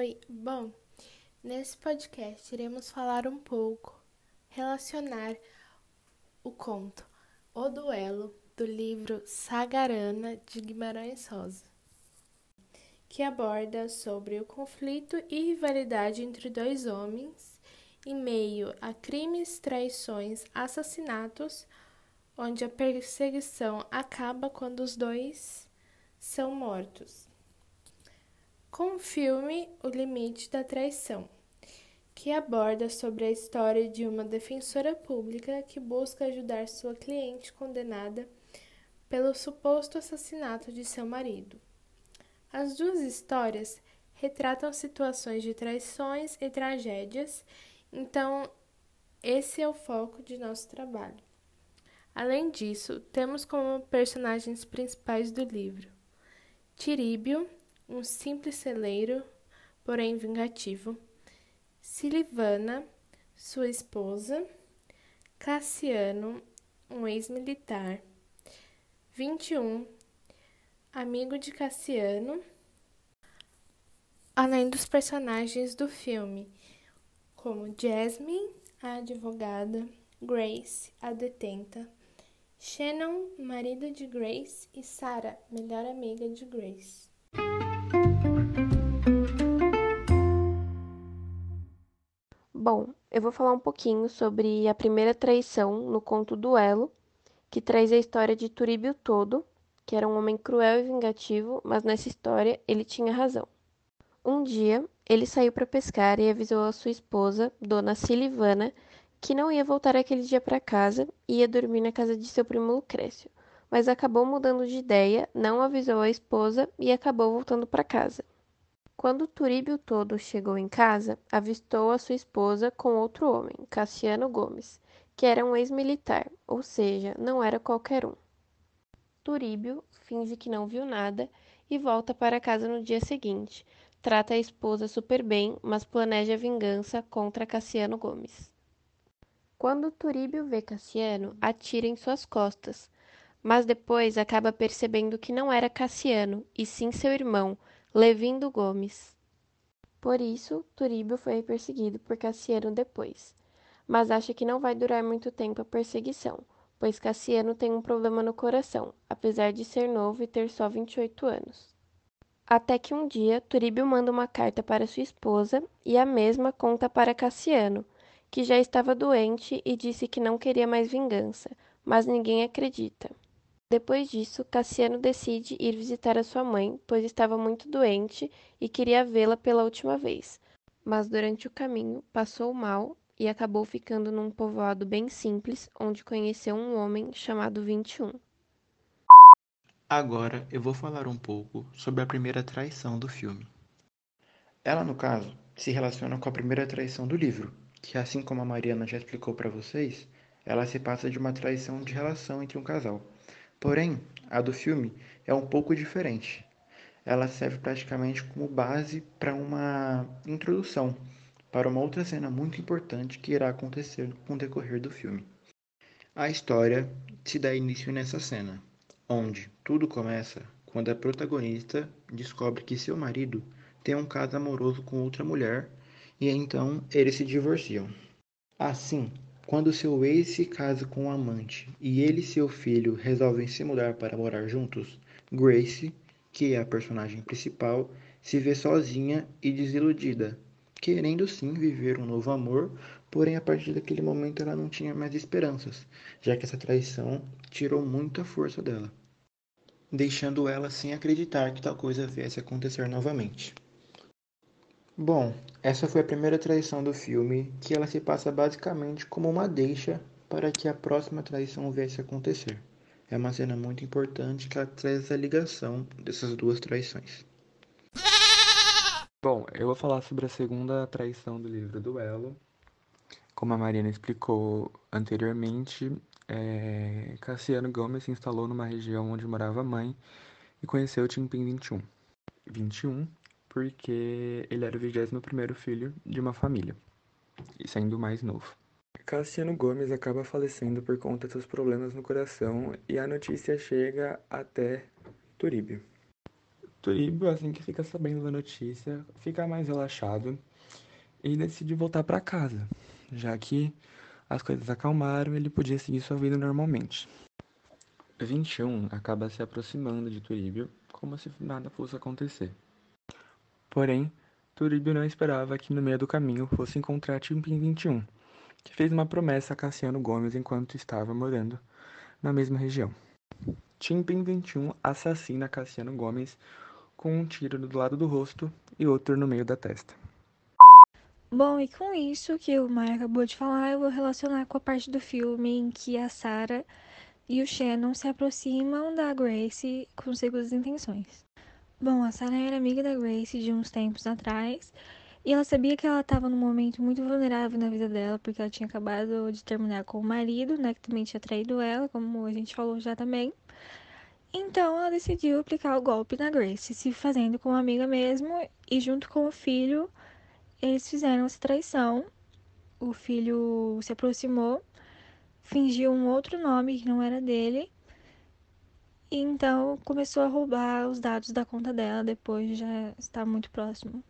Oi, bom, nesse podcast iremos falar um pouco, relacionar o conto O Duelo do livro Sagarana de Guimarães Rosa, que aborda sobre o conflito e rivalidade entre dois homens em meio a crimes, traições, assassinatos, onde a perseguição acaba quando os dois são mortos com o filme O Limite da Traição, que aborda sobre a história de uma defensora pública que busca ajudar sua cliente condenada pelo suposto assassinato de seu marido. As duas histórias retratam situações de traições e tragédias, então esse é o foco de nosso trabalho. Além disso, temos como personagens principais do livro Tiríbio, um simples celeiro, porém vingativo, Silivana, sua esposa, Cassiano, um ex-militar, 21, amigo de Cassiano, além dos personagens do filme, como Jasmine, a advogada, Grace, a detenta, Shannon, marido de Grace, e Sarah, melhor amiga de Grace. Bom, eu vou falar um pouquinho sobre a primeira traição no conto Duelo, que traz a história de Turíbio Todo, que era um homem cruel e vingativo, mas nessa história ele tinha razão. Um dia, ele saiu para pescar e avisou a sua esposa, Dona Silivana, que não ia voltar aquele dia para casa e ia dormir na casa de seu primo Lucrécio, mas acabou mudando de ideia, não avisou a esposa e acabou voltando para casa. Quando Turíbio todo chegou em casa, avistou a sua esposa com outro homem, Cassiano Gomes, que era um ex-militar, ou seja, não era qualquer um. Turíbio finge que não viu nada e volta para casa no dia seguinte. Trata a esposa super bem, mas planeja vingança contra Cassiano Gomes. Quando Turíbio vê Cassiano, atira em suas costas, mas depois acaba percebendo que não era Cassiano, e sim seu irmão, Levindo Gomes. Por isso, Turíbio foi perseguido por Cassiano depois, mas acha que não vai durar muito tempo a perseguição, pois Cassiano tem um problema no coração, apesar de ser novo e ter só 28 anos. Até que um dia, Turíbio manda uma carta para sua esposa e a mesma conta para Cassiano, que já estava doente e disse que não queria mais vingança, mas ninguém acredita. Depois disso, Cassiano decide ir visitar a sua mãe, pois estava muito doente e queria vê-la pela última vez. Mas durante o caminho passou mal e acabou ficando num povoado bem simples, onde conheceu um homem chamado 21. Agora eu vou falar um pouco sobre a primeira traição do filme. Ela, no caso, se relaciona com a primeira traição do livro, que assim como a Mariana já explicou para vocês, ela se passa de uma traição de relação entre um casal. Porém, a do filme é um pouco diferente. Ela serve praticamente como base para uma introdução para uma outra cena muito importante que irá acontecer com o decorrer do filme. A história se dá início nessa cena, onde tudo começa quando a protagonista descobre que seu marido tem um caso amoroso com outra mulher e então eles se divorciam. Assim, quando seu ex se casa com um amante e ele e seu filho resolvem se mudar para morar juntos, Grace, que é a personagem principal, se vê sozinha e desiludida, querendo sim viver um novo amor, porém a partir daquele momento ela não tinha mais esperanças, já que essa traição tirou muita força dela, deixando ela sem acreditar que tal coisa viesse a acontecer novamente. Bom, essa foi a primeira traição do filme, que ela se passa basicamente como uma deixa para que a próxima traição viesse a acontecer. É uma cena muito importante que ela traz a ligação dessas duas traições. Bom, eu vou falar sobre a segunda traição do livro Duelo. Como a Marina explicou anteriormente, é... Cassiano Gomes se instalou numa região onde morava a mãe e conheceu Timpim 21. 21 porque ele era o 21 filho de uma família, e sendo o mais novo. Cassiano Gomes acaba falecendo por conta dos problemas no coração e a notícia chega até Turíbio. Turíbio, assim que fica sabendo da notícia, fica mais relaxado e decide voltar para casa, já que as coisas acalmaram e ele podia seguir sua vida normalmente. 21 acaba se aproximando de Turíbio como se nada fosse acontecer. Porém, Turíbio não esperava que no meio do caminho fosse encontrar Timpim 21, que fez uma promessa a Cassiano Gomes enquanto estava morando na mesma região. Timpim 21 assassina Cassiano Gomes com um tiro do lado do rosto e outro no meio da testa. Bom, e com isso que o Maia acabou de falar, eu vou relacionar com a parte do filme em que a Sarah e o Shannon se aproximam da Grace com segundas intenções. Bom, a Sarah era amiga da Grace de uns tempos atrás e ela sabia que ela estava num momento muito vulnerável na vida dela porque ela tinha acabado de terminar com o marido, né, que também tinha traído ela, como a gente falou já também. Então ela decidiu aplicar o golpe na Grace, se fazendo com uma amiga mesmo, e junto com o filho, eles fizeram essa traição. O filho se aproximou, fingiu um outro nome que não era dele, e então começou a roubar os dados da conta dela depois de já estar muito próximo.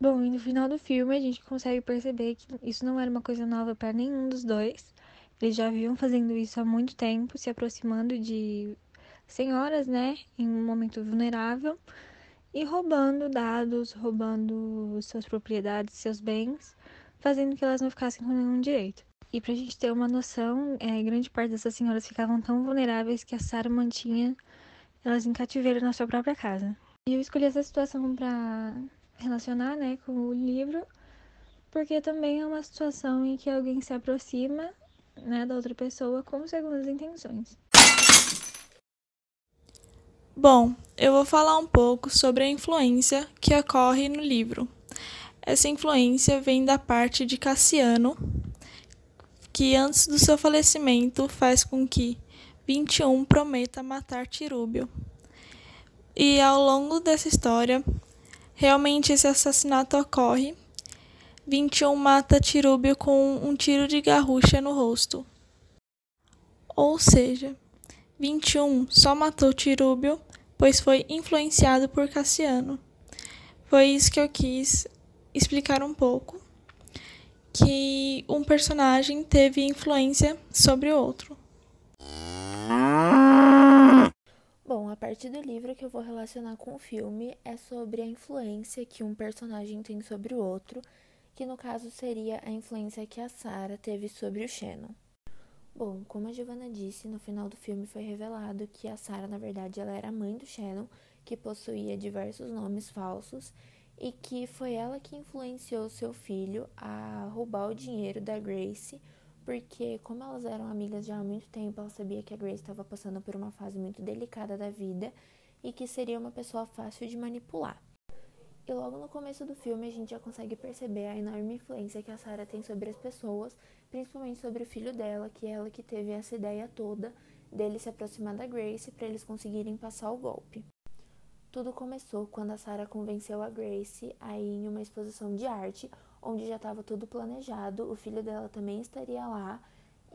Bom, e no final do filme a gente consegue perceber que isso não era uma coisa nova para nenhum dos dois. Eles já vinham fazendo isso há muito tempo, se aproximando de senhoras, né, em um momento vulnerável e roubando dados, roubando suas propriedades, seus bens, fazendo que elas não ficassem com nenhum direito. E pra gente ter uma noção, é, grande parte dessas senhoras ficavam tão vulneráveis que a Sarah mantinha elas em cativeiro na sua própria casa. E eu escolhi essa situação para relacionar, né, com o livro, porque também é uma situação em que alguém se aproxima, né, da outra pessoa com segundas intenções. Bom, eu vou falar um pouco sobre a influência que ocorre no livro. Essa influência vem da parte de Cassiano, que antes do seu falecimento faz com que 21 prometa matar Tirúbio. E ao longo dessa história, realmente esse assassinato ocorre. 21 mata Tirúbio com um tiro de garrucha no rosto. Ou seja, 21 só matou Tirúbio, pois foi influenciado por Cassiano. Foi isso que eu quis explicar um pouco, que um personagem teve influência sobre o outro. Bom, a parte do livro que eu vou relacionar com o filme é sobre a influência que um personagem tem sobre o outro, que no caso seria a influência que a Sarah teve sobre o Shannon. Bom, como a Giovanna disse, no final do filme foi revelado que a Sarah, na verdade, ela era a mãe do Shannon, que possuía diversos nomes falsos, e que foi ela que influenciou seu filho a roubar o dinheiro da Grace, porque como elas eram amigas já há muito tempo, ela sabia que a Grace estava passando por uma fase muito delicada da vida e que seria uma pessoa fácil de manipular. E logo no começo do filme a gente já consegue perceber a enorme influência que a Sarah tem sobre as pessoas, principalmente sobre o filho dela, que é ela que teve essa ideia toda dele se aproximar da Grace para eles conseguirem passar o golpe. Tudo começou quando a Sarah convenceu a Grace a ir em uma exposição de arte, onde já estava tudo planejado, o filho dela também estaria lá,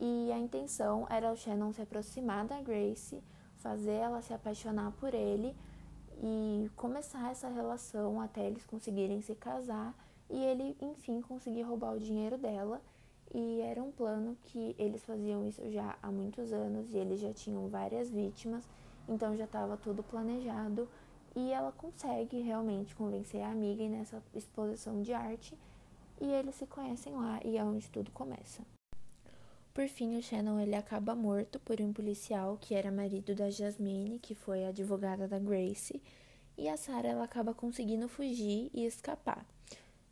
e a intenção era o Shannon se aproximar da Grace, fazer ela se apaixonar por ele e começar essa relação até eles conseguirem se casar e ele, enfim, conseguir roubar o dinheiro dela. E era um plano que eles faziam isso já há muitos anos e eles já tinham várias vítimas, então já estava tudo planejado. E ela consegue realmente convencer a amiga nessa exposição de arte e eles se conhecem lá e é onde tudo começa. Por fim, o Shannon ele acaba morto por um policial que era marido da Jasmine, que foi advogada da Grace, e a Sarah ela acaba conseguindo fugir e escapar.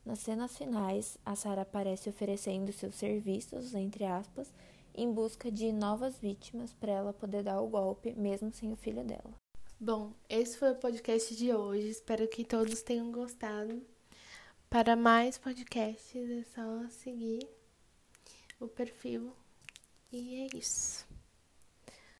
Nas cenas finais, a Sarah aparece oferecendo seus serviços, entre aspas, em busca de novas vítimas para ela poder dar o golpe, mesmo sem o filho dela. Bom, esse foi o podcast de hoje. Espero que todos tenham gostado. Para mais podcasts é só seguir o perfil e é isso.